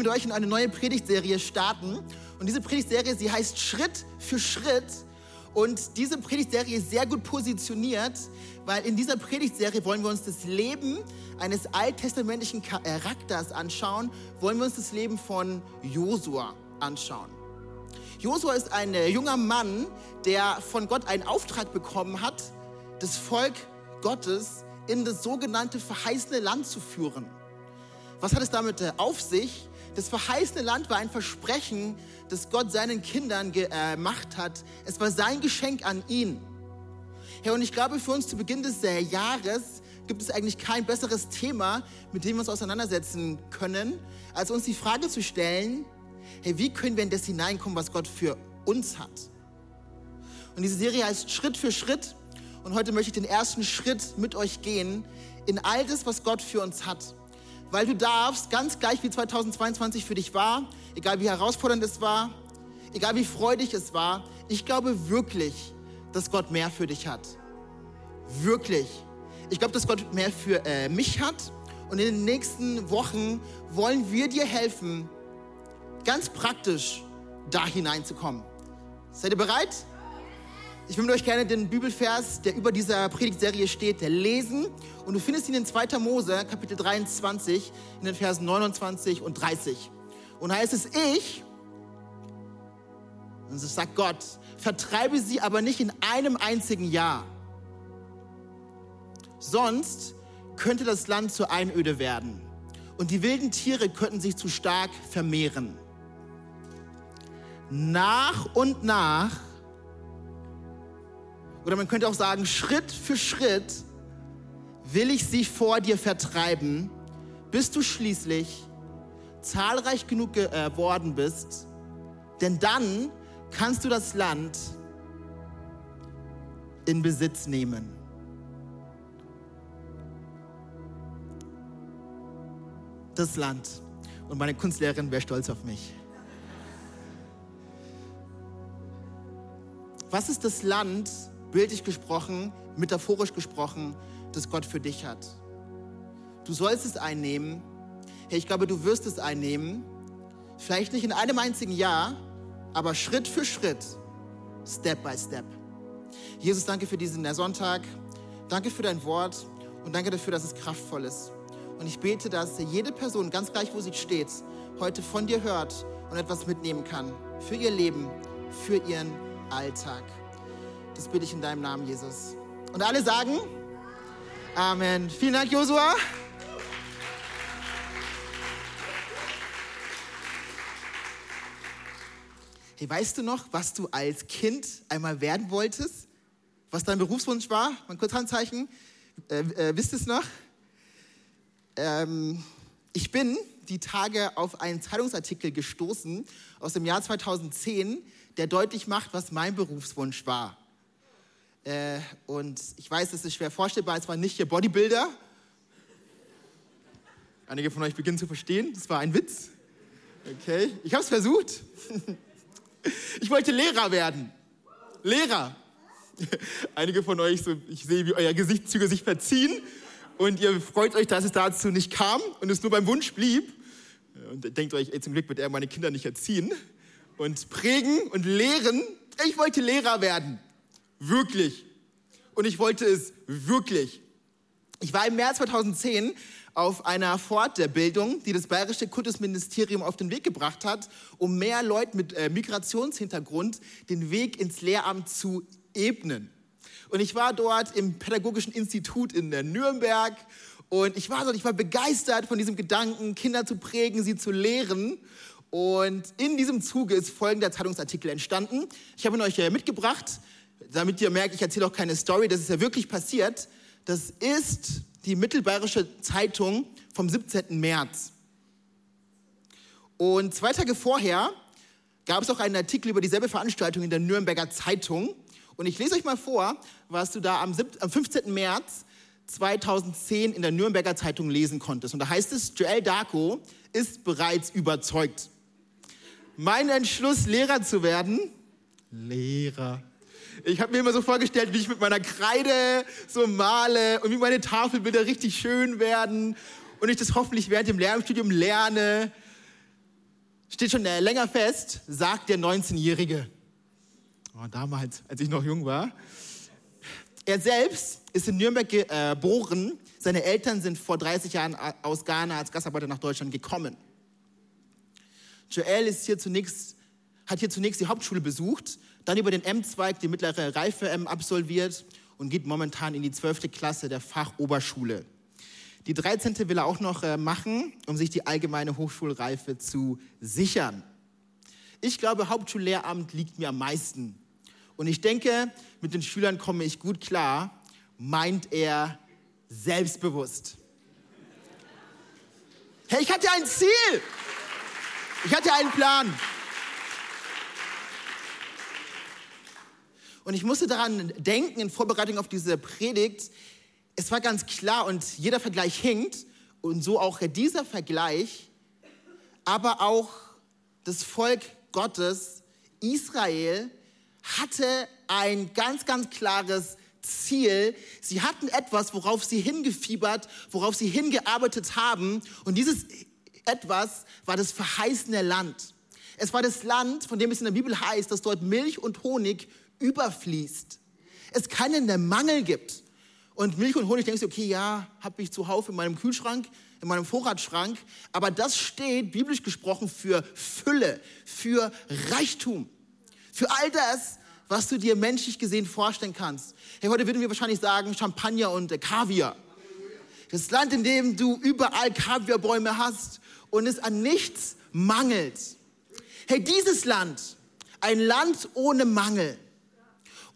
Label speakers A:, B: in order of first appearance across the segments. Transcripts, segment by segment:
A: mit euch in eine neue Predigtserie starten. Und diese Predigtserie, sie heißt Schritt für Schritt. Und diese Predigtserie ist sehr gut positioniert, weil in dieser Predigtserie wollen wir uns das Leben eines alttestamentlichen Charakters anschauen, wollen wir uns das Leben von Josua anschauen. Josua ist ein äh, junger Mann, der von Gott einen Auftrag bekommen hat, das Volk Gottes in das sogenannte verheißene Land zu führen. Was hat es damit äh, auf sich? Das verheißene Land war ein Versprechen, das Gott seinen Kindern äh, gemacht hat. Es war sein Geschenk an ihn. Ja, und ich glaube, für uns zu Beginn des äh, Jahres gibt es eigentlich kein besseres Thema, mit dem wir uns auseinandersetzen können, als uns die Frage zu stellen, hey, wie können wir in das hineinkommen, was Gott für uns hat? Und diese Serie heißt Schritt für Schritt. Und heute möchte ich den ersten Schritt mit euch gehen in all das, was Gott für uns hat weil du darfst, ganz gleich wie 2022 für dich war, egal wie herausfordernd es war, egal wie freudig es war, ich glaube wirklich, dass Gott mehr für dich hat. Wirklich. Ich glaube, dass Gott mehr für äh, mich hat. Und in den nächsten Wochen wollen wir dir helfen, ganz praktisch da hineinzukommen. Seid ihr bereit? Ich will mit euch gerne den Bibelvers, der über dieser Predigtserie steht, lesen. Und du findest ihn in 2. Mose, Kapitel 23, in den Versen 29 und 30. Und heißt es, ich, und das sagt Gott, vertreibe sie aber nicht in einem einzigen Jahr. Sonst könnte das Land zur Einöde werden und die wilden Tiere könnten sich zu stark vermehren. Nach und nach oder man könnte auch sagen, Schritt für Schritt will ich sie vor dir vertreiben, bis du schließlich zahlreich genug geworden bist, denn dann kannst du das Land in Besitz nehmen. Das Land. Und meine Kunstlehrerin wäre stolz auf mich. Was ist das Land, bildlich gesprochen, metaphorisch gesprochen, das Gott für dich hat. Du sollst es einnehmen. Hey, ich glaube, du wirst es einnehmen. Vielleicht nicht in einem einzigen Jahr, aber Schritt für Schritt, Step by Step. Jesus, danke für diesen Sonntag. Danke für dein Wort und danke dafür, dass es kraftvoll ist. Und ich bete, dass jede Person, ganz gleich wo sie steht, heute von dir hört und etwas mitnehmen kann. Für ihr Leben, für ihren Alltag. Das bitte ich in deinem Namen, Jesus. Und alle sagen Amen. Vielen Dank, Josua. Hey, weißt du noch, was du als Kind einmal werden wolltest? Was dein Berufswunsch war? Mal kurz Handzeichen. Äh, äh, wisst ihr es noch? Ähm, ich bin die Tage auf einen Zeitungsartikel gestoßen aus dem Jahr 2010, der deutlich macht, was mein Berufswunsch war. Äh, und ich weiß, es ist schwer vorstellbar, es war nicht hier Bodybuilder. Einige von euch beginnen zu verstehen, das war ein Witz. Okay, ich habe es versucht. Ich wollte Lehrer werden. Lehrer. Einige von euch, so, ich sehe, wie euer Gesichtszüge sich verziehen und ihr freut euch, dass es dazu nicht kam und es nur beim Wunsch blieb. Und denkt euch, ey, zum Glück wird er meine Kinder nicht erziehen und prägen und lehren. Ich wollte Lehrer werden. Wirklich. Und ich wollte es wirklich. Ich war im März 2010 auf einer Fortbildung, die das Bayerische Kultusministerium auf den Weg gebracht hat, um mehr Leuten mit äh, Migrationshintergrund den Weg ins Lehramt zu ebnen. Und ich war dort im Pädagogischen Institut in Nürnberg und ich war dort, ich war begeistert von diesem Gedanken, Kinder zu prägen, sie zu lehren. Und in diesem Zuge ist folgender Zeitungsartikel entstanden. Ich habe ihn euch mitgebracht damit ihr merkt, ich erzähle auch keine Story, das ist ja wirklich passiert. Das ist die Mittelbayerische Zeitung vom 17. März. Und zwei Tage vorher gab es auch einen Artikel über dieselbe Veranstaltung in der Nürnberger Zeitung. Und ich lese euch mal vor, was du da am, 15. März 2010 in der Nürnberger Zeitung lesen konntest. Und da heißt es, Joel Darko ist bereits überzeugt. Mein Entschluss, Lehrer zu werden, Lehrer. Ich habe mir immer so vorgestellt, wie ich mit meiner Kreide so male und wie meine Tafelbilder richtig schön werden und ich das hoffentlich während dem Lehramtsstudium lerne steht schon äh, länger fest, sagt der 19-Jährige. Oh, damals, als ich noch jung war. Er selbst ist in Nürnberg geboren. Seine Eltern sind vor 30 Jahren aus Ghana als Gastarbeiter nach Deutschland gekommen. Joel ist hier zunächst, hat hier zunächst die Hauptschule besucht, dann über den M-Zweig die mittlere Reife M absolviert und geht momentan in die 12. Klasse der Fachoberschule. Die 13. will er auch noch äh, machen, um sich die allgemeine Hochschulreife zu sichern. Ich glaube, Hauptschullehramt liegt mir am meisten. Und ich denke, mit den Schülern komme ich gut klar, meint er selbstbewusst. Hey, ich hatte ein Ziel. Ich hatte einen Plan. Und ich musste daran denken in Vorbereitung auf diese Predigt, es war ganz klar und jeder Vergleich hinkt und so auch dieser Vergleich, aber auch das Volk Gottes, Israel, hatte ein ganz, ganz klares Ziel. Sie hatten etwas, worauf sie hingefiebert, worauf sie hingearbeitet haben. Und dieses etwas war das verheißene Land. Es war das Land, von dem es in der Bibel heißt, dass dort Milch und Honig überfließt. Es keinen Mangel gibt. Und Milch und Honig denkst du, okay, ja, habe ich zuhauf in meinem Kühlschrank, in meinem Vorratsschrank. Aber das steht biblisch gesprochen für Fülle, für Reichtum, für all das, was du dir menschlich gesehen vorstellen kannst. Hey, heute würden wir wahrscheinlich sagen Champagner und äh, Kaviar. Das Land, in dem du überall Kaviarbäume hast und es an nichts mangelt. Hey, dieses Land, ein Land ohne Mangel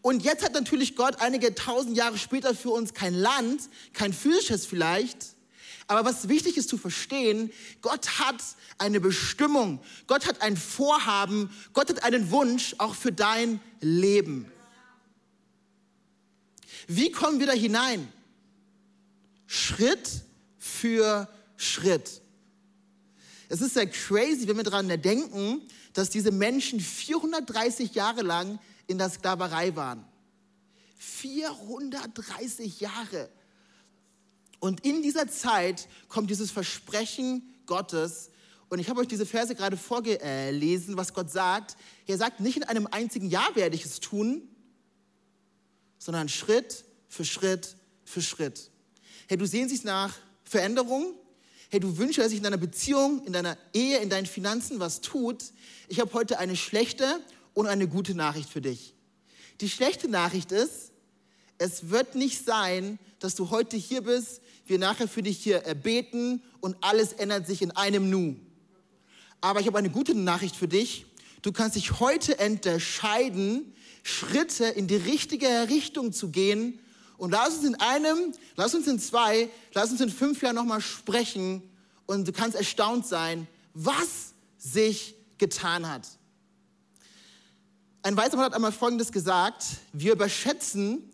A: und jetzt hat natürlich Gott einige tausend Jahre später für uns kein Land, kein physisches vielleicht. Aber was wichtig ist zu verstehen, Gott hat eine Bestimmung, Gott hat ein Vorhaben, Gott hat einen Wunsch auch für dein Leben. Wie kommen wir da hinein? Schritt für Schritt. Es ist sehr crazy, wenn wir daran denken, dass diese Menschen 430 Jahre lang in der Sklaverei waren. 430 Jahre. Und in dieser Zeit kommt dieses Versprechen Gottes. Und ich habe euch diese Verse gerade vorgelesen, was Gott sagt. Er sagt, nicht in einem einzigen Jahr werde ich es tun, sondern Schritt für Schritt für Schritt. Hey, du sehnst dich nach Veränderung. Hey, du wünschst, dass sich in deiner Beziehung, in deiner Ehe, in deinen Finanzen was tut. Ich habe heute eine schlechte und eine gute Nachricht für dich. Die schlechte Nachricht ist, es wird nicht sein, dass du heute hier bist, wir nachher für dich hier beten und alles ändert sich in einem Nu. Aber ich habe eine gute Nachricht für dich. Du kannst dich heute entscheiden, Schritte in die richtige Richtung zu gehen. Und lass uns in einem, lass uns in zwei, lass uns in fünf Jahren nochmal sprechen. Und du kannst erstaunt sein, was sich getan hat. Ein weißer Mann hat einmal Folgendes gesagt, wir überschätzen,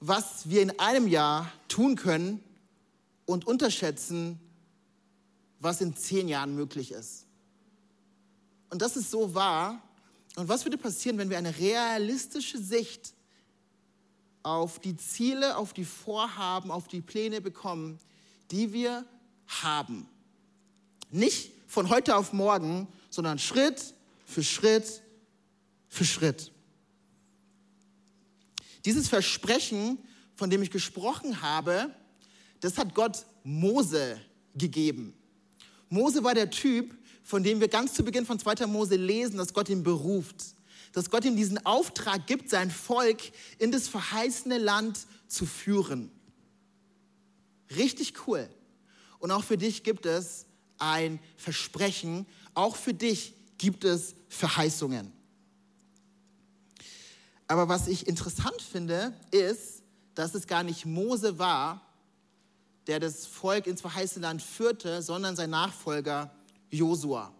A: was wir in einem Jahr tun können und unterschätzen, was in zehn Jahren möglich ist. Und das ist so wahr. Und was würde passieren, wenn wir eine realistische Sicht auf die Ziele, auf die Vorhaben, auf die Pläne bekommen, die wir haben? Nicht von heute auf morgen, sondern Schritt für Schritt für Schritt. Dieses Versprechen, von dem ich gesprochen habe, das hat Gott Mose gegeben. Mose war der Typ, von dem wir ganz zu Beginn von 2. Mose lesen, dass Gott ihn beruft, dass Gott ihm diesen Auftrag gibt, sein Volk in das verheißene Land zu führen. Richtig cool. Und auch für dich gibt es ein Versprechen, auch für dich gibt es Verheißungen. Aber was ich interessant finde, ist, dass es gar nicht Mose war, der das Volk ins verheißene Land führte, sondern sein Nachfolger Josua.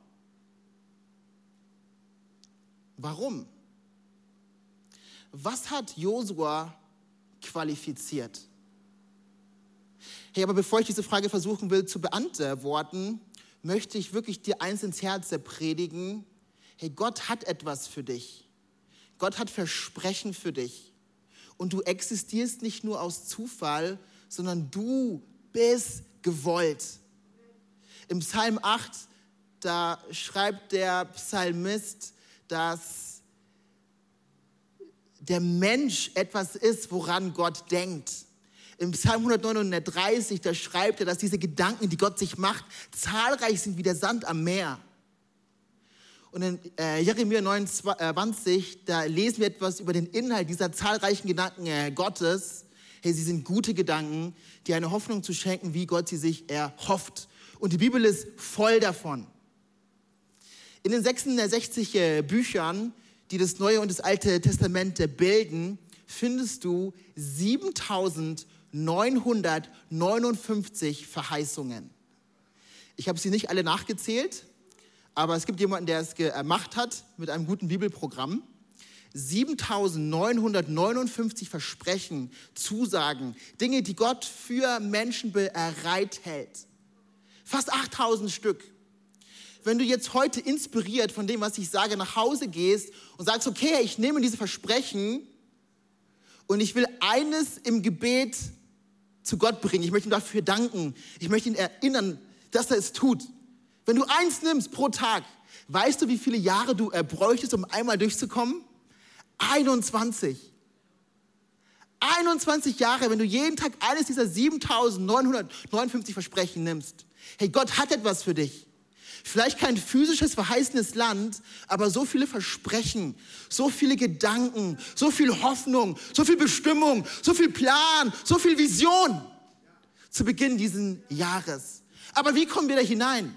A: Warum? Was hat Josua qualifiziert? Hey, aber bevor ich diese Frage versuchen will zu beantworten, möchte ich wirklich dir eins ins Herz predigen. Hey, Gott hat etwas für dich. Gott hat Versprechen für dich. Und du existierst nicht nur aus Zufall, sondern du bist gewollt. Im Psalm 8, da schreibt der Psalmist, dass der Mensch etwas ist, woran Gott denkt. Im Psalm 139, da schreibt er, dass diese Gedanken, die Gott sich macht, zahlreich sind wie der Sand am Meer. Und in äh, Jeremia 29, da lesen wir etwas über den Inhalt dieser zahlreichen Gedanken äh, Gottes. Hey, sie sind gute Gedanken, die eine Hoffnung zu schenken, wie Gott sie sich erhofft. Und die Bibel ist voll davon. In den 66 äh, Büchern, die das Neue und das Alte Testament bilden, findest du 7959 Verheißungen. Ich habe sie nicht alle nachgezählt, aber es gibt jemanden, der es gemacht hat mit einem guten Bibelprogramm. 7959 Versprechen, Zusagen, Dinge, die Gott für Menschen bereithält. Fast 8000 Stück. Wenn du jetzt heute inspiriert von dem, was ich sage, nach Hause gehst und sagst, okay, ich nehme diese Versprechen und ich will eines im Gebet zu Gott bringen. Ich möchte ihm dafür danken. Ich möchte ihn erinnern, dass er es tut. Wenn du eins nimmst pro Tag, weißt du, wie viele Jahre du äh, bräuchtest, um einmal durchzukommen? 21. 21 Jahre, wenn du jeden Tag eines dieser 7959 Versprechen nimmst. Hey, Gott hat etwas für dich. Vielleicht kein physisches, verheißenes Land, aber so viele Versprechen, so viele Gedanken, so viel Hoffnung, so viel Bestimmung, so viel Plan, so viel Vision zu Beginn dieses Jahres. Aber wie kommen wir da hinein?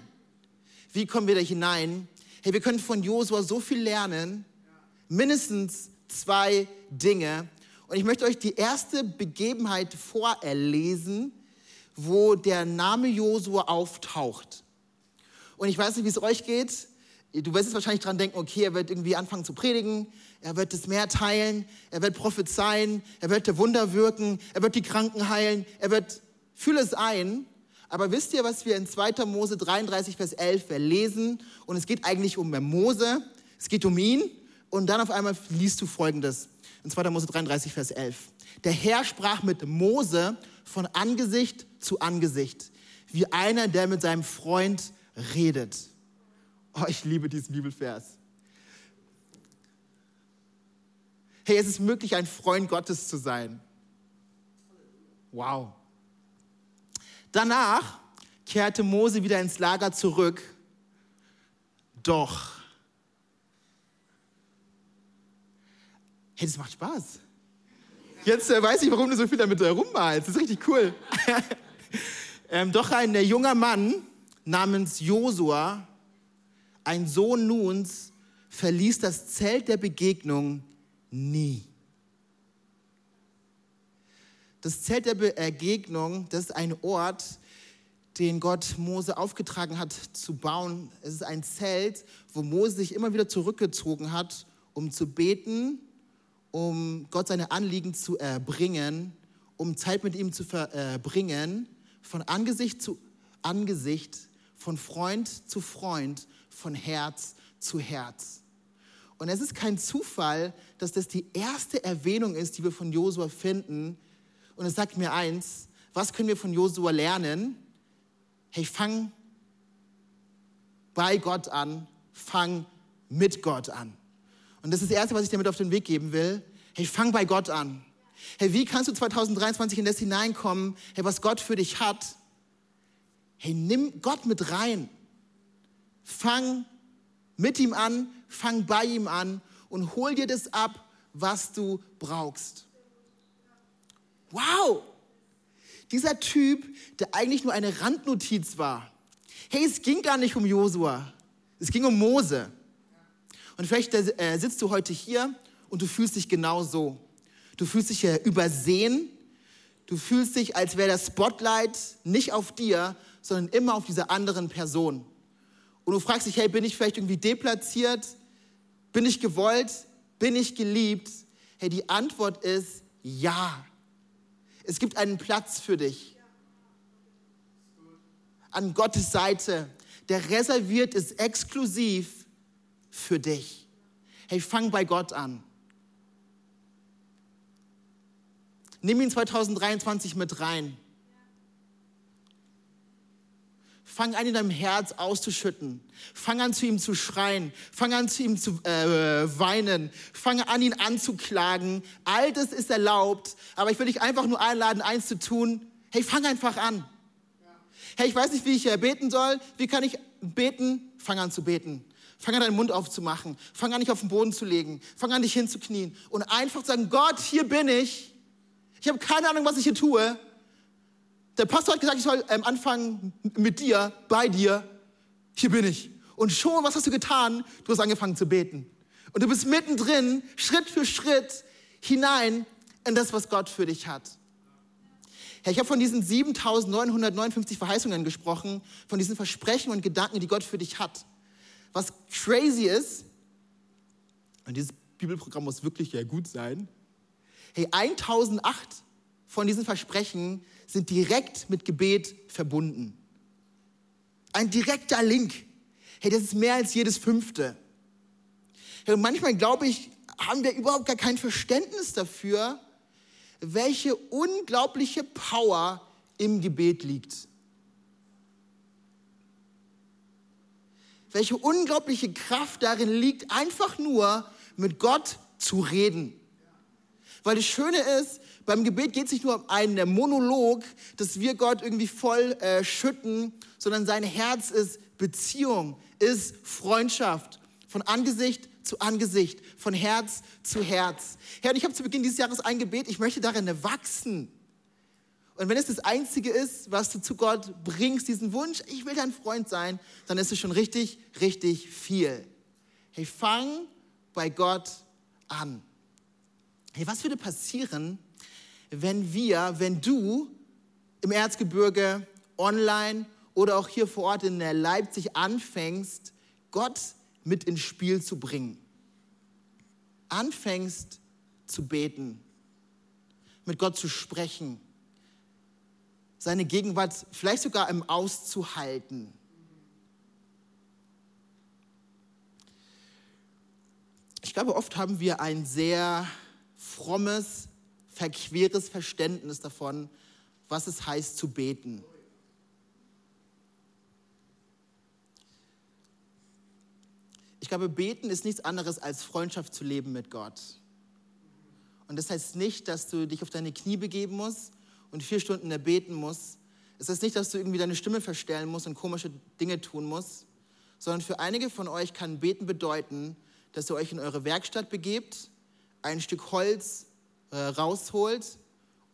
A: Wie kommen wir da hinein? Hey, wir können von Josua so viel lernen. Mindestens zwei Dinge. Und ich möchte euch die erste Begebenheit vorerlesen, wo der Name Josua auftaucht. Und ich weiß nicht, wie es euch geht. Du wirst jetzt wahrscheinlich dran denken, okay, er wird irgendwie anfangen zu predigen, er wird das Meer teilen, er wird prophezeien, er wird Wunder wirken, er wird die Kranken heilen, er wird, fühle es ein. Aber wisst ihr, was wir in 2. Mose 33, Vers 11 lesen? Und es geht eigentlich um Mose, es geht um ihn. Und dann auf einmal liest du Folgendes in 2. Mose 33, Vers 11. Der Herr sprach mit Mose von Angesicht zu Angesicht, wie einer, der mit seinem Freund redet. Oh, ich liebe diesen Bibelvers. Hey, es ist möglich, ein Freund Gottes zu sein. Wow. Danach kehrte Mose wieder ins Lager zurück. Doch, hey, das macht Spaß. Jetzt äh, weiß ich, warum du so viel damit herummalst. Das ist richtig cool. ähm, doch ein äh, junger Mann namens Josua, ein Sohn Nuns, verließ das Zelt der Begegnung nie. Das Zelt der Begegnung, das ist ein Ort, den Gott Mose aufgetragen hat zu bauen. Es ist ein Zelt, wo Mose sich immer wieder zurückgezogen hat, um zu beten, um Gott seine Anliegen zu erbringen, um Zeit mit ihm zu verbringen, von Angesicht zu Angesicht, von Freund zu Freund, von Herz zu Herz. Und es ist kein Zufall, dass das die erste Erwähnung ist, die wir von Josua finden. Und es sagt mir eins, was können wir von Josua lernen? Hey, fang bei Gott an, fang mit Gott an. Und das ist das Erste, was ich dir mit auf den Weg geben will. Hey, fang bei Gott an. Hey, wie kannst du 2023 in das hineinkommen, hey, was Gott für dich hat? Hey, nimm Gott mit rein. Fang mit ihm an, fang bei ihm an und hol dir das ab, was du brauchst. Wow! Dieser Typ, der eigentlich nur eine Randnotiz war. Hey, es ging gar nicht um Josua. Es ging um Mose. Und vielleicht äh, sitzt du heute hier und du fühlst dich genau so. Du fühlst dich äh, übersehen. Du fühlst dich, als wäre das Spotlight nicht auf dir, sondern immer auf dieser anderen Person. Und du fragst dich, hey, bin ich vielleicht irgendwie deplatziert? Bin ich gewollt? Bin ich geliebt? Hey, die Antwort ist ja. Es gibt einen Platz für dich. An Gottes Seite. Der reserviert ist exklusiv für dich. Hey, fang bei Gott an. Nimm ihn 2023 mit rein. Fang an, in deinem Herz auszuschütten. Fang an, zu ihm zu schreien. Fang an, zu ihm zu äh, weinen. Fang an, ihn anzuklagen. All das ist erlaubt. Aber ich will dich einfach nur einladen, eins zu tun. Hey, fang einfach an. Hey, ich weiß nicht, wie ich äh, beten soll. Wie kann ich beten? Fang an zu beten. Fang an, deinen Mund aufzumachen. Fang an, dich auf den Boden zu legen. Fang an, dich hinzuknien. Und einfach sagen, Gott, hier bin ich. Ich habe keine Ahnung, was ich hier tue. Der Pastor hat gesagt, ich soll ähm, anfangen mit dir, bei dir. Hier bin ich. Und schon, was hast du getan? Du hast angefangen zu beten. Und du bist mittendrin, Schritt für Schritt hinein in das, was Gott für dich hat. Ja, ich habe von diesen 7959 Verheißungen gesprochen, von diesen Versprechen und Gedanken, die Gott für dich hat. Was crazy ist, und dieses Bibelprogramm muss wirklich ja gut sein, hey, 1008 von diesen Versprechen sind direkt mit Gebet verbunden. Ein direkter Link. Hey, das ist mehr als jedes fünfte. Hey, manchmal glaube ich, haben wir überhaupt gar kein Verständnis dafür, welche unglaubliche Power im Gebet liegt. Welche unglaubliche Kraft darin liegt, einfach nur mit Gott zu reden. Weil das Schöne ist, beim Gebet geht es nicht nur um einen Monolog, dass wir Gott irgendwie voll äh, schütten, sondern sein Herz ist Beziehung, ist Freundschaft. Von Angesicht zu Angesicht, von Herz zu Herz. Herr, und ich habe zu Beginn dieses Jahres ein Gebet, ich möchte darin wachsen. Und wenn es das Einzige ist, was du zu Gott bringst, diesen Wunsch, ich will dein Freund sein, dann ist es schon richtig, richtig viel. Hey, fang bei Gott an. Hey, was würde passieren, wenn wir, wenn du im Erzgebirge online oder auch hier vor Ort in Leipzig anfängst, Gott mit ins Spiel zu bringen. Anfängst zu beten, mit Gott zu sprechen, seine Gegenwart vielleicht sogar im Auszuhalten. Ich glaube, oft haben wir ein sehr frommes, verqueres Verständnis davon, was es heißt zu beten. Ich glaube, beten ist nichts anderes als Freundschaft zu leben mit Gott. Und das heißt nicht, dass du dich auf deine Knie begeben musst und vier Stunden erbeten musst. Es heißt nicht, dass du irgendwie deine Stimme verstellen musst und komische Dinge tun musst, sondern für einige von euch kann Beten bedeuten, dass ihr euch in eure Werkstatt begebt, ein Stück Holz äh, rausholt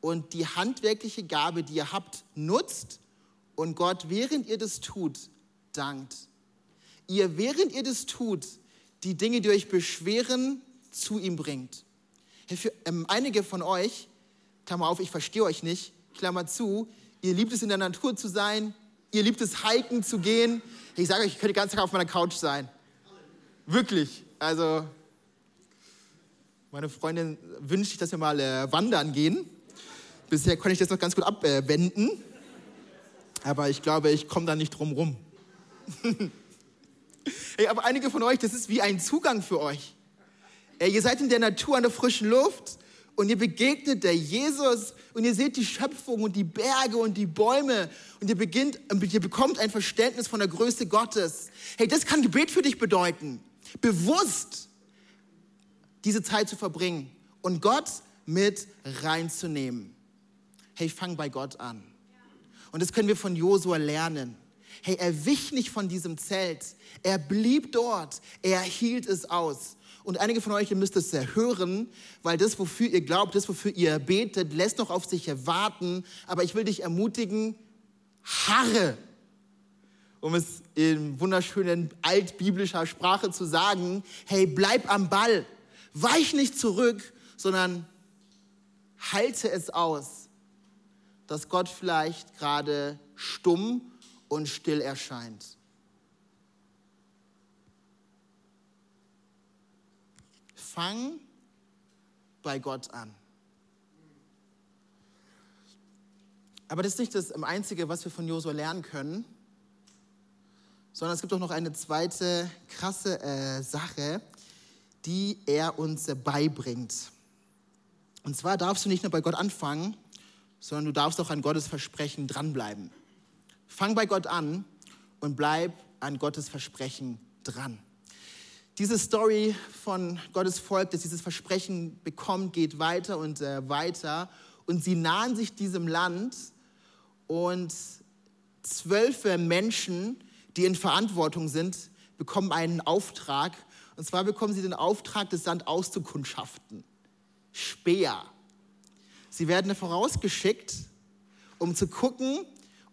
A: und die handwerkliche Gabe, die ihr habt, nutzt und Gott, während ihr das tut, dankt. Ihr, während ihr das tut, die Dinge, die euch beschweren, zu ihm bringt. Für ähm, einige von euch, Klammer auf, ich verstehe euch nicht, Klammer zu, ihr liebt es in der Natur zu sein, ihr liebt es hiken zu gehen. Ich sage euch, ich könnte den ganzen Tag auf meiner Couch sein. Wirklich. Also meine Freundin wünscht sich, dass wir mal äh, wandern gehen. Bisher konnte ich das noch ganz gut abwenden. Aber ich glaube, ich komme da nicht drum rum. hey, aber einige von euch, das ist wie ein Zugang für euch. Ey, ihr seid in der Natur, an der frischen Luft und ihr begegnet der Jesus und ihr seht die Schöpfung und die Berge und die Bäume und ihr beginnt, ihr bekommt ein Verständnis von der Größe Gottes. Hey, das kann Gebet für dich bedeuten. Bewusst diese Zeit zu verbringen und Gott mit reinzunehmen. Hey, fang bei Gott an. Und das können wir von Josua lernen. Hey, er wich nicht von diesem Zelt. Er blieb dort. Er hielt es aus. Und einige von euch, ihr müsst es hören, weil das, wofür ihr glaubt, das, wofür ihr betet, lässt noch auf sich warten. Aber ich will dich ermutigen, harre. Um es in wunderschönen altbiblischer Sprache zu sagen, hey, bleib am Ball. Weich nicht zurück, sondern halte es aus, dass Gott vielleicht gerade stumm und still erscheint. fang bei Gott an. Aber das ist nicht das Einzige, was wir von Josua lernen können, sondern es gibt auch noch eine zweite krasse äh, Sache, die er uns beibringt. Und zwar darfst du nicht nur bei Gott anfangen, sondern du darfst auch an Gottes Versprechen dranbleiben. Fang bei Gott an und bleib an Gottes Versprechen dran. Diese Story von Gottes Volk, das dieses Versprechen bekommt, geht weiter und äh, weiter. Und sie nahen sich diesem Land und zwölf Menschen, die in Verantwortung sind, bekommen einen Auftrag. Und zwar bekommen sie den Auftrag, das Land auszukundschaften. Speer. Sie werden vorausgeschickt, um zu gucken,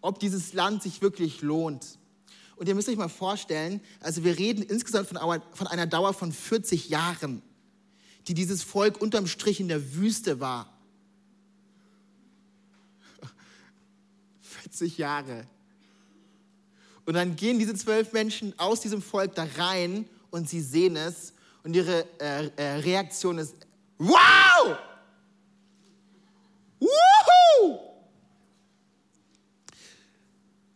A: ob dieses Land sich wirklich lohnt. Und ihr müsst euch mal vorstellen, also wir reden insgesamt von einer Dauer von 40 Jahren, die dieses Volk unterm Strich in der Wüste war. 40 Jahre. Und dann gehen diese zwölf Menschen aus diesem Volk da rein und sie sehen es. Und ihre äh, äh, Reaktion ist, wow! Woohoo!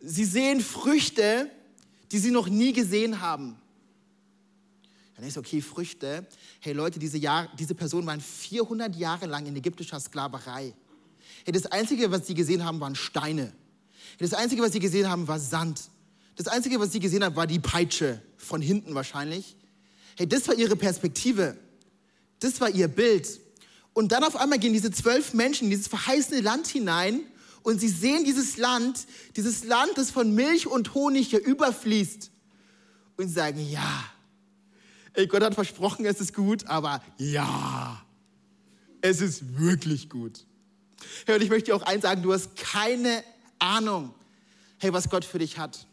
A: Sie sehen Früchte, die sie noch nie gesehen haben. Dann ist okay, Früchte. Hey Leute, diese, Jahr, diese Personen waren 400 Jahre lang in ägyptischer Sklaverei. Hey, das Einzige, was sie gesehen haben, waren Steine. Das Einzige, was sie gesehen haben, war Sand. Das Einzige, was sie gesehen haben, war die Peitsche. Von hinten wahrscheinlich. Hey, das war ihre Perspektive. Das war ihr Bild. Und dann auf einmal gehen diese zwölf Menschen in dieses verheißene Land hinein und sie sehen dieses Land, dieses Land, das von Milch und Honig hier überfließt. Und sie sagen, ja, ey, Gott hat versprochen, es ist gut, aber ja, es ist wirklich gut. Hey, und ich möchte dir auch eins sagen, du hast keine Ahnung, hey, was Gott für dich hat.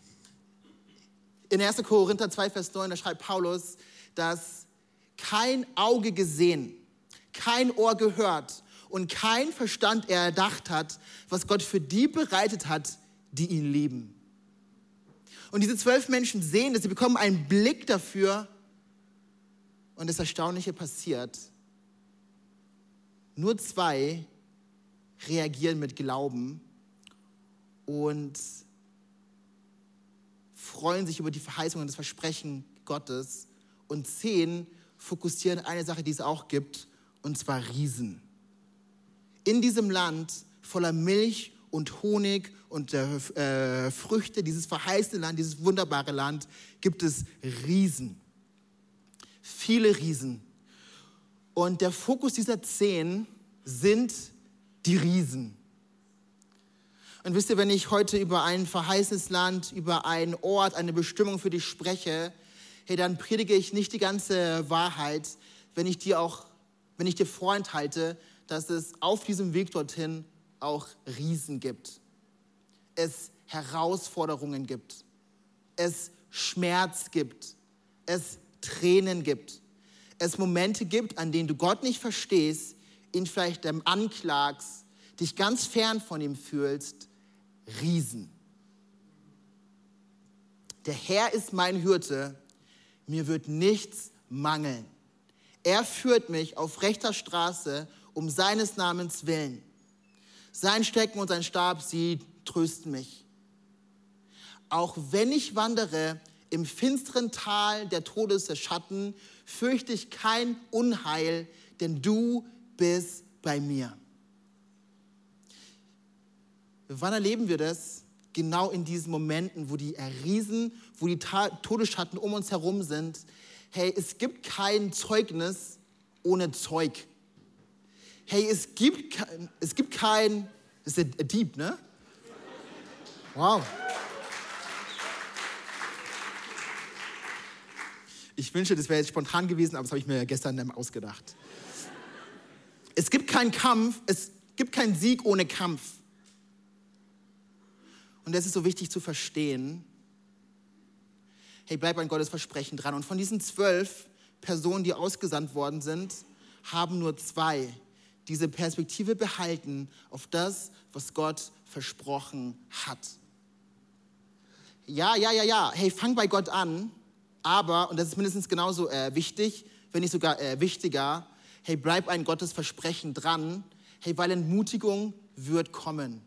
A: In 1. Korinther 2, Vers 9, da schreibt Paulus, dass kein Auge gesehen, kein Ohr gehört und kein Verstand erdacht hat, was Gott für die bereitet hat, die ihn lieben. Und diese zwölf Menschen sehen dass sie bekommen einen Blick dafür. Und das Erstaunliche passiert. Nur zwei reagieren mit Glauben und freuen sich über die Verheißungen das Versprechen Gottes. Und zehn fokussieren eine Sache, die es auch gibt, und zwar Riesen. In diesem Land voller Milch und Honig und äh, Früchte, dieses verheißene Land, dieses wunderbare Land, gibt es Riesen. Viele Riesen. Und der Fokus dieser zehn sind die Riesen. Und wisst ihr, wenn ich heute über ein verheißenes Land, über einen Ort, eine Bestimmung für dich spreche, hey, dann predige ich nicht die ganze Wahrheit, wenn ich dir auch, wenn ich dir vorenthalte, dass es auf diesem Weg dorthin auch Riesen gibt. Es Herausforderungen gibt. Es Schmerz gibt. Es Tränen gibt. Es Momente gibt, an denen du Gott nicht verstehst, ihn vielleicht anklagst, dich ganz fern von ihm fühlst Riesen. Der Herr ist mein Hirte, mir wird nichts mangeln. Er führt mich auf rechter Straße um seines Namens willen. Sein Stecken und sein Stab, sie trösten mich. Auch wenn ich wandere im finsteren Tal der Todesschatten, fürchte ich kein Unheil, denn du bist bei mir. Wann erleben wir das? Genau in diesen Momenten, wo die Riesen, wo die Todesschatten um uns herum sind. Hey, es gibt kein Zeugnis ohne Zeug. Hey, es gibt, kein, es gibt kein, das ist der Dieb, ne? Wow. Ich wünsche, das wäre jetzt spontan gewesen, aber das habe ich mir gestern ausgedacht. Es gibt keinen Kampf, es gibt keinen Sieg ohne Kampf. Und das ist so wichtig zu verstehen. Hey, bleib an Gottes Versprechen dran. Und von diesen zwölf Personen, die ausgesandt worden sind, haben nur zwei diese Perspektive behalten auf das, was Gott versprochen hat. Ja, ja, ja, ja. Hey, fang bei Gott an. Aber, und das ist mindestens genauso äh, wichtig, wenn nicht sogar äh, wichtiger, hey, bleib ein Gottes Versprechen dran, hey, weil Entmutigung wird kommen.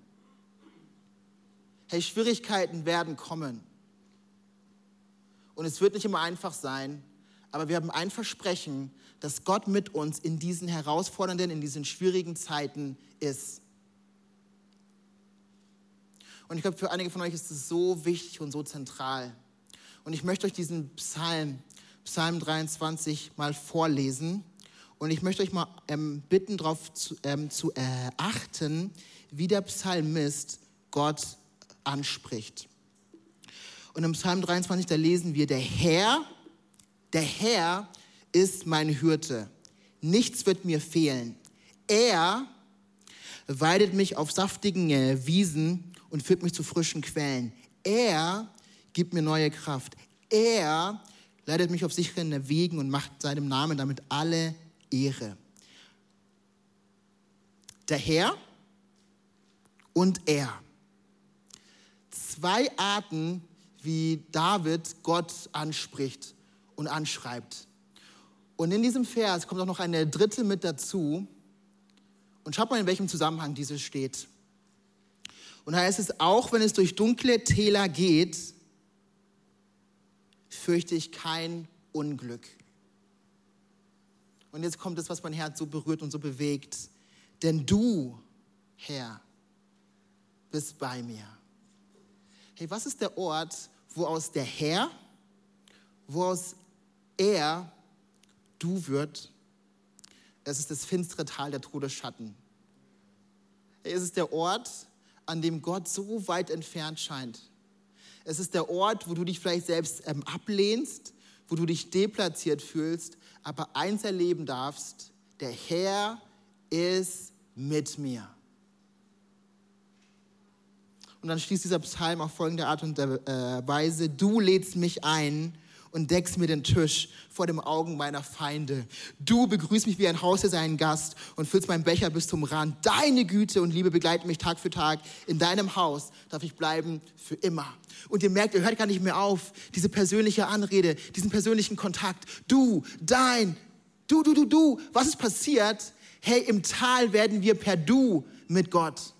A: Hey, Schwierigkeiten werden kommen. Und es wird nicht immer einfach sein, aber wir haben ein Versprechen, dass Gott mit uns in diesen herausfordernden, in diesen schwierigen Zeiten ist. Und ich glaube, für einige von euch ist es so wichtig und so zentral. Und ich möchte euch diesen Psalm, Psalm 23, mal vorlesen. Und ich möchte euch mal ähm, bitten, darauf zu, ähm, zu äh, achten, wie der Psalmist Gott anspricht. Und im Psalm 23, da lesen wir, der Herr, der Herr ist mein Hürte. Nichts wird mir fehlen. Er weidet mich auf saftigen Wiesen und führt mich zu frischen Quellen. Er gibt mir neue Kraft. Er leitet mich auf sicheren Wegen und macht seinem Namen damit alle Ehre. Der Herr und er. Zwei Arten, wie David Gott anspricht und anschreibt. Und in diesem Vers kommt auch noch eine dritte mit dazu. Und schaut mal, in welchem Zusammenhang dieses steht. Und da heißt es, auch wenn es durch dunkle Täler geht, fürchte ich kein Unglück. Und jetzt kommt es, was mein Herz so berührt und so bewegt. Denn du, Herr, bist bei mir. Hey, was ist der Ort, wo aus der Herr, wo aus er du wird? Es ist das finstere Tal der Todesschatten. Es ist der Ort, an dem Gott so weit entfernt scheint. Es ist der Ort, wo du dich vielleicht selbst ähm, ablehnst, wo du dich deplatziert fühlst, aber eins erleben darfst, der Herr ist mit mir. Und dann schließt dieser Psalm auf folgende Art und äh, Weise, du lädst mich ein und deckst mir den Tisch vor den Augen meiner Feinde. Du begrüßt mich wie ein Haus, der seinen Gast und füllst meinen Becher bis zum Rand. Deine Güte und Liebe begleiten mich Tag für Tag. In deinem Haus darf ich bleiben für immer. Und ihr merkt, ihr hört gar nicht mehr auf, diese persönliche Anrede, diesen persönlichen Kontakt. Du, dein, du, du, du, du. Was ist passiert? Hey, im Tal werden wir per Du mit Gott.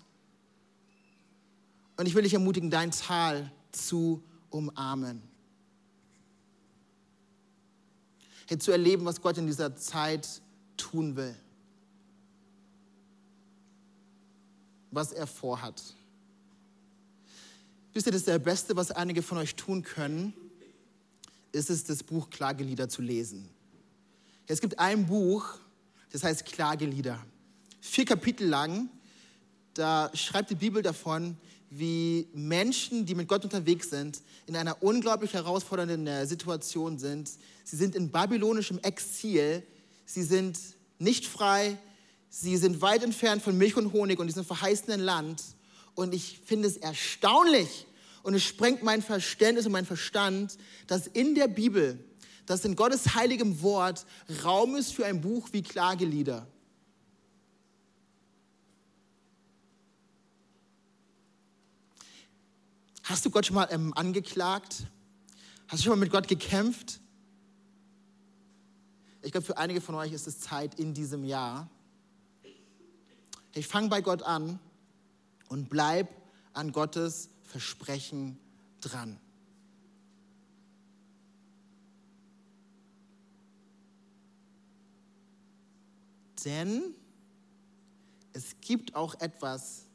A: Und ich will dich ermutigen, dein Tal zu umarmen. hey, zu erleben, was Gott in dieser Zeit tun will. Was er vorhat. Wisst ihr, das ist der Beste, was einige von euch tun können, ist es, das Buch Klagelieder zu lesen. Es gibt ein Buch, das heißt Klagelieder. Vier Kapitel lang, da schreibt die Bibel davon, wie Menschen, die mit Gott unterwegs sind, in einer unglaublich herausfordernden äh, Situation sind. Sie sind in babylonischem Exil, sie sind nicht frei, sie sind weit entfernt von Milch und Honig und diesem verheißenen Land. Und ich finde es erstaunlich und es sprengt mein Verständnis und mein Verstand, dass in der Bibel, dass in Gottes heiligem Wort Raum ist für ein Buch wie Klagelieder. Hast du Gott schon mal ähm, angeklagt? Hast du schon mal mit Gott gekämpft? Ich glaube, für einige von euch ist es Zeit in diesem Jahr. Ich fange bei Gott an und bleib an Gottes Versprechen dran. Denn es gibt auch etwas,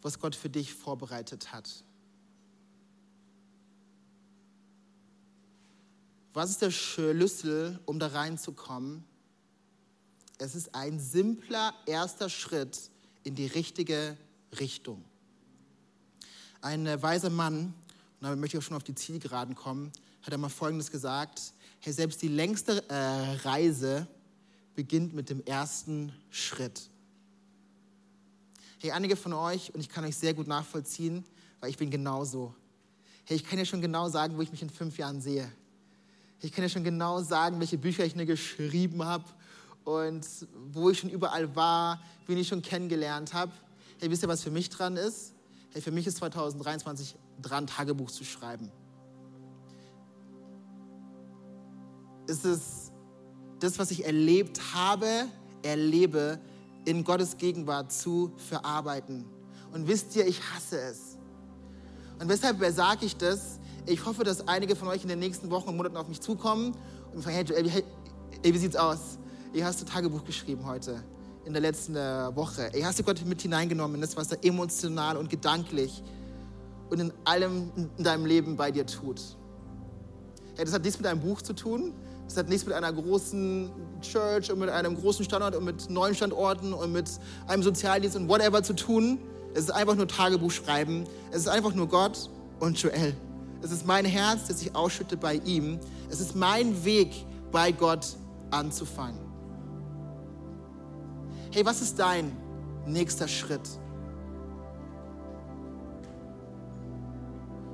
A: was Gott für dich vorbereitet hat. Was ist der Schlüssel, um da reinzukommen? Es ist ein simpler erster Schritt in die richtige Richtung. Ein äh, weiser Mann, und damit möchte ich auch schon auf die Zielgeraden kommen, hat einmal Folgendes gesagt, hey, selbst die längste äh, Reise beginnt mit dem ersten Schritt. Hey, einige von euch, und ich kann euch sehr gut nachvollziehen, weil ich bin genauso. Hey, ich kann ja schon genau sagen, wo ich mich in fünf Jahren sehe. Ich kann ja schon genau sagen, welche Bücher ich mir geschrieben habe und wo ich schon überall war, wen ich schon kennengelernt habe. Hey, wisst ihr, was für mich dran ist? Hey, für mich ist 2023 dran, Tagebuch zu schreiben. Es ist das, was ich erlebt habe, erlebe, in Gottes Gegenwart zu verarbeiten. Und wisst ihr, ich hasse es. Und weshalb sage ich das? Ich hoffe, dass einige von euch in den nächsten Wochen und Monaten auf mich zukommen und fragen, hey, hey, hey wie sieht's aus? Ihr hast ein Tagebuch geschrieben heute, in der letzten äh, Woche. Ihr hast du Gott mit hineingenommen in das, was er emotional und gedanklich und in allem in deinem Leben bei dir tut. Hey, das hat nichts mit einem Buch zu tun, das hat nichts mit einer großen Church und mit einem großen Standort und mit neuen Standorten und mit einem Sozialdienst und whatever zu tun. Es ist einfach nur Tagebuch schreiben. Es ist einfach nur Gott und Joel. Es ist mein Herz, das ich ausschütte bei ihm. Es ist mein Weg, bei Gott anzufangen. Hey, was ist dein nächster Schritt?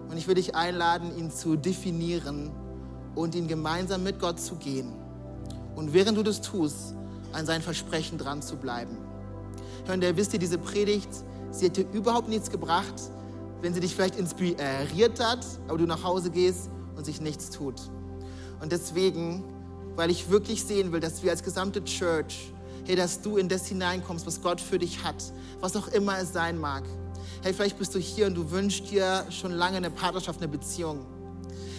A: Und ich will dich einladen, ihn zu definieren und ihn gemeinsam mit Gott zu gehen. Und während du das tust, an sein Versprechen dran zu bleiben. Hören, der wisst ihr, diese Predigt, sie hätte überhaupt nichts gebracht, wenn sie dich vielleicht inspiriert hat, aber du nach Hause gehst und sich nichts tut. Und deswegen, weil ich wirklich sehen will, dass wir als gesamte Church, hey, dass du in das hineinkommst, was Gott für dich hat, was auch immer es sein mag. Hey, vielleicht bist du hier und du wünschst dir schon lange eine Partnerschaft, eine Beziehung.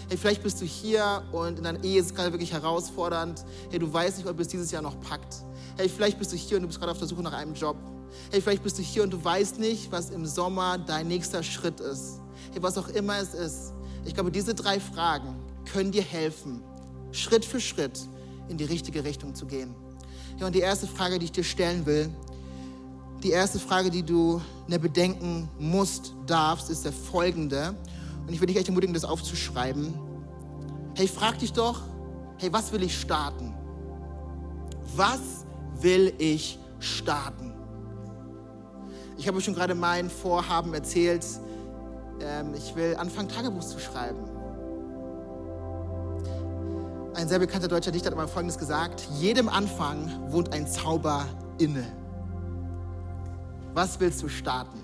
A: Hey, vielleicht bist du hier und in deiner Ehe ist es gerade wirklich herausfordernd. Hey, du weißt nicht, ob es dieses Jahr noch packt. Hey, vielleicht bist du hier und du bist gerade auf der Suche nach einem Job. Hey, vielleicht bist du hier und du weißt nicht, was im Sommer dein nächster Schritt ist. Hey, was auch immer es ist. Ich glaube, diese drei Fragen können dir helfen, Schritt für Schritt in die richtige Richtung zu gehen. Ja, und die erste Frage, die ich dir stellen will, die erste Frage, die du ne bedenken musst, darfst, ist der folgende. Und ich will dich echt ermutigen, das aufzuschreiben. Hey, frag dich doch, hey, was will ich starten? Was will ich starten? Ich habe euch schon gerade mein Vorhaben erzählt. Ähm, ich will anfangen, Tagebuch zu schreiben. Ein sehr bekannter deutscher Dichter hat mal Folgendes gesagt: Jedem Anfang wohnt ein Zauber inne. Was willst du starten?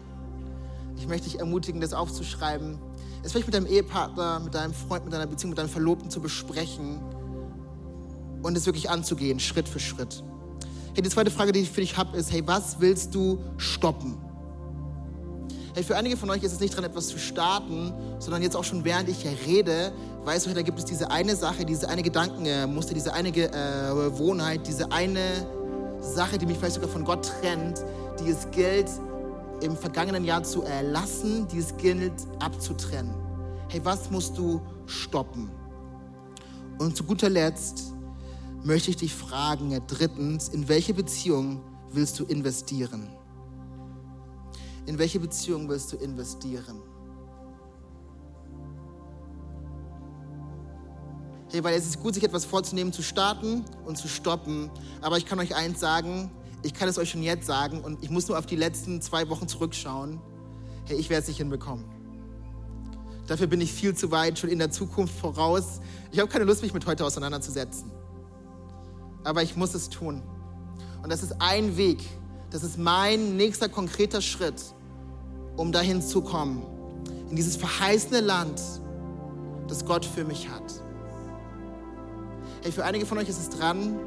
A: Ich möchte dich ermutigen, das aufzuschreiben, es vielleicht mit deinem Ehepartner, mit deinem Freund, mit deiner Beziehung, mit deinem Verlobten zu besprechen und es wirklich anzugehen, Schritt für Schritt. Hey, die zweite Frage, die ich für dich habe, ist, hey, was willst du stoppen? Hey, für einige von euch ist es nicht dran, etwas zu starten, sondern jetzt auch schon während ich hier rede, weißt du, hey, da gibt es diese eine Sache, diese eine Gedankenmuster, diese eine äh, Gewohnheit, diese eine Sache, die mich vielleicht sogar von Gott trennt, die es gilt, im vergangenen Jahr zu erlassen, die es gilt abzutrennen. Hey, was musst du stoppen? Und zu guter Letzt möchte ich dich fragen, ja, drittens, in welche Beziehung willst du investieren? In welche Beziehung willst du investieren? Hey, weil es ist gut, sich etwas vorzunehmen, zu starten und zu stoppen. Aber ich kann euch eins sagen, ich kann es euch schon jetzt sagen und ich muss nur auf die letzten zwei Wochen zurückschauen. Hey, ich werde es nicht hinbekommen. Dafür bin ich viel zu weit schon in der Zukunft voraus. Ich habe keine Lust, mich mit heute auseinanderzusetzen. Aber ich muss es tun. Und das ist ein Weg. Das ist mein nächster konkreter Schritt, um dahin zu kommen. In dieses verheißene Land, das Gott für mich hat. Hey, für einige von euch ist es dran,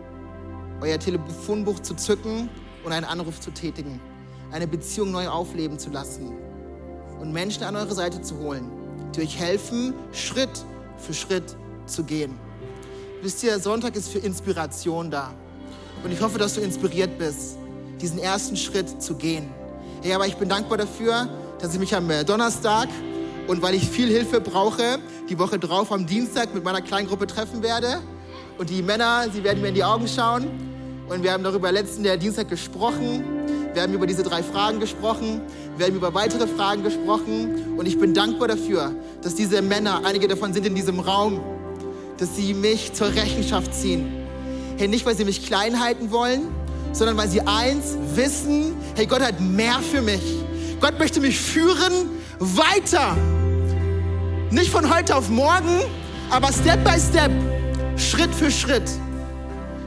A: euer Telefonbuch zu zücken und einen Anruf zu tätigen, eine Beziehung neu aufleben zu lassen und Menschen an eure Seite zu holen, die euch helfen, Schritt für Schritt zu gehen. Wisst ihr, Sonntag ist für Inspiration da. Und ich hoffe, dass du inspiriert bist, diesen ersten Schritt zu gehen. Hey, aber ich bin dankbar dafür, dass ich mich am äh, Donnerstag und weil ich viel Hilfe brauche, die Woche drauf am Dienstag mit meiner kleinen Gruppe treffen werde. Und die Männer, sie werden mir in die Augen schauen. Und wir haben darüber letzten der Dienstag gesprochen. Wir haben über diese drei Fragen gesprochen. Wir haben über weitere Fragen gesprochen. Und ich bin dankbar dafür, dass diese Männer, einige davon sind in diesem Raum, dass sie mich zur Rechenschaft ziehen. Hey, nicht, weil sie mich klein halten wollen, sondern weil sie eins wissen, hey, Gott hat mehr für mich. Gott möchte mich führen weiter. Nicht von heute auf morgen, aber Step by Step Schritt für Schritt.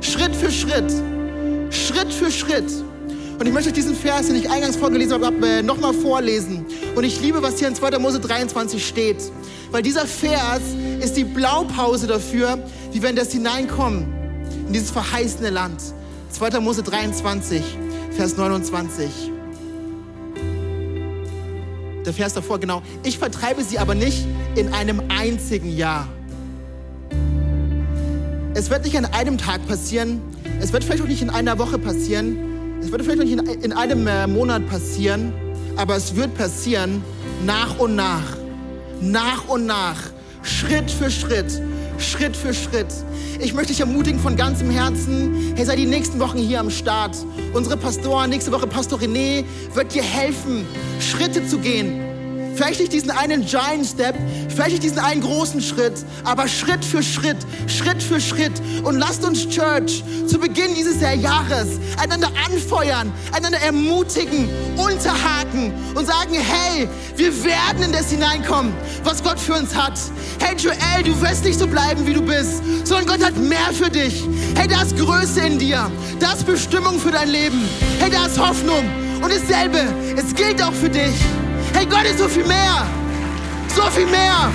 A: Schritt für Schritt. Schritt für Schritt. Und ich möchte euch diesen Vers, den ich eingangs vorgelesen habe, äh, nochmal vorlesen. Und ich liebe, was hier in 2. Mose 23 steht. Weil dieser Vers ist die Blaupause dafür, wie wir in das hineinkommen. in dieses verheißene Land. 2. Mose 23, Vers 29. Der Vers davor, genau. Ich vertreibe sie aber nicht in einem einzigen Jahr. Es wird nicht an einem Tag passieren. Es wird vielleicht auch nicht in einer Woche passieren. Es wird vielleicht auch nicht in, in einem äh, Monat passieren. Aber es wird passieren nach und nach. Nach und nach. Schritt für Schritt. Schritt für Schritt. Ich möchte dich ermutigen von ganzem Herzen, hey, sei die nächsten Wochen hier am Start. Unsere Pastoren, nächste Woche Pastor René, wird dir helfen, Schritte zu gehen. Vielleicht nicht diesen einen Giant Step, vielleicht nicht diesen einen großen Schritt, aber Schritt für Schritt, Schritt für Schritt. Und lasst uns Church zu Beginn dieses Jahres einander anfeuern, einander ermutigen, unterhaken und sagen, hey, wir werden in das hineinkommen, was Gott für uns hat. Hey Joel, du wirst nicht so bleiben, wie du bist, sondern Gott hat mehr für dich. Hey, da ist Größe in dir, da ist Bestimmung für dein Leben. Hey, da ist Hoffnung. Und dasselbe, es gilt auch für dich. Hey, Gott ist so viel mehr. So viel mehr.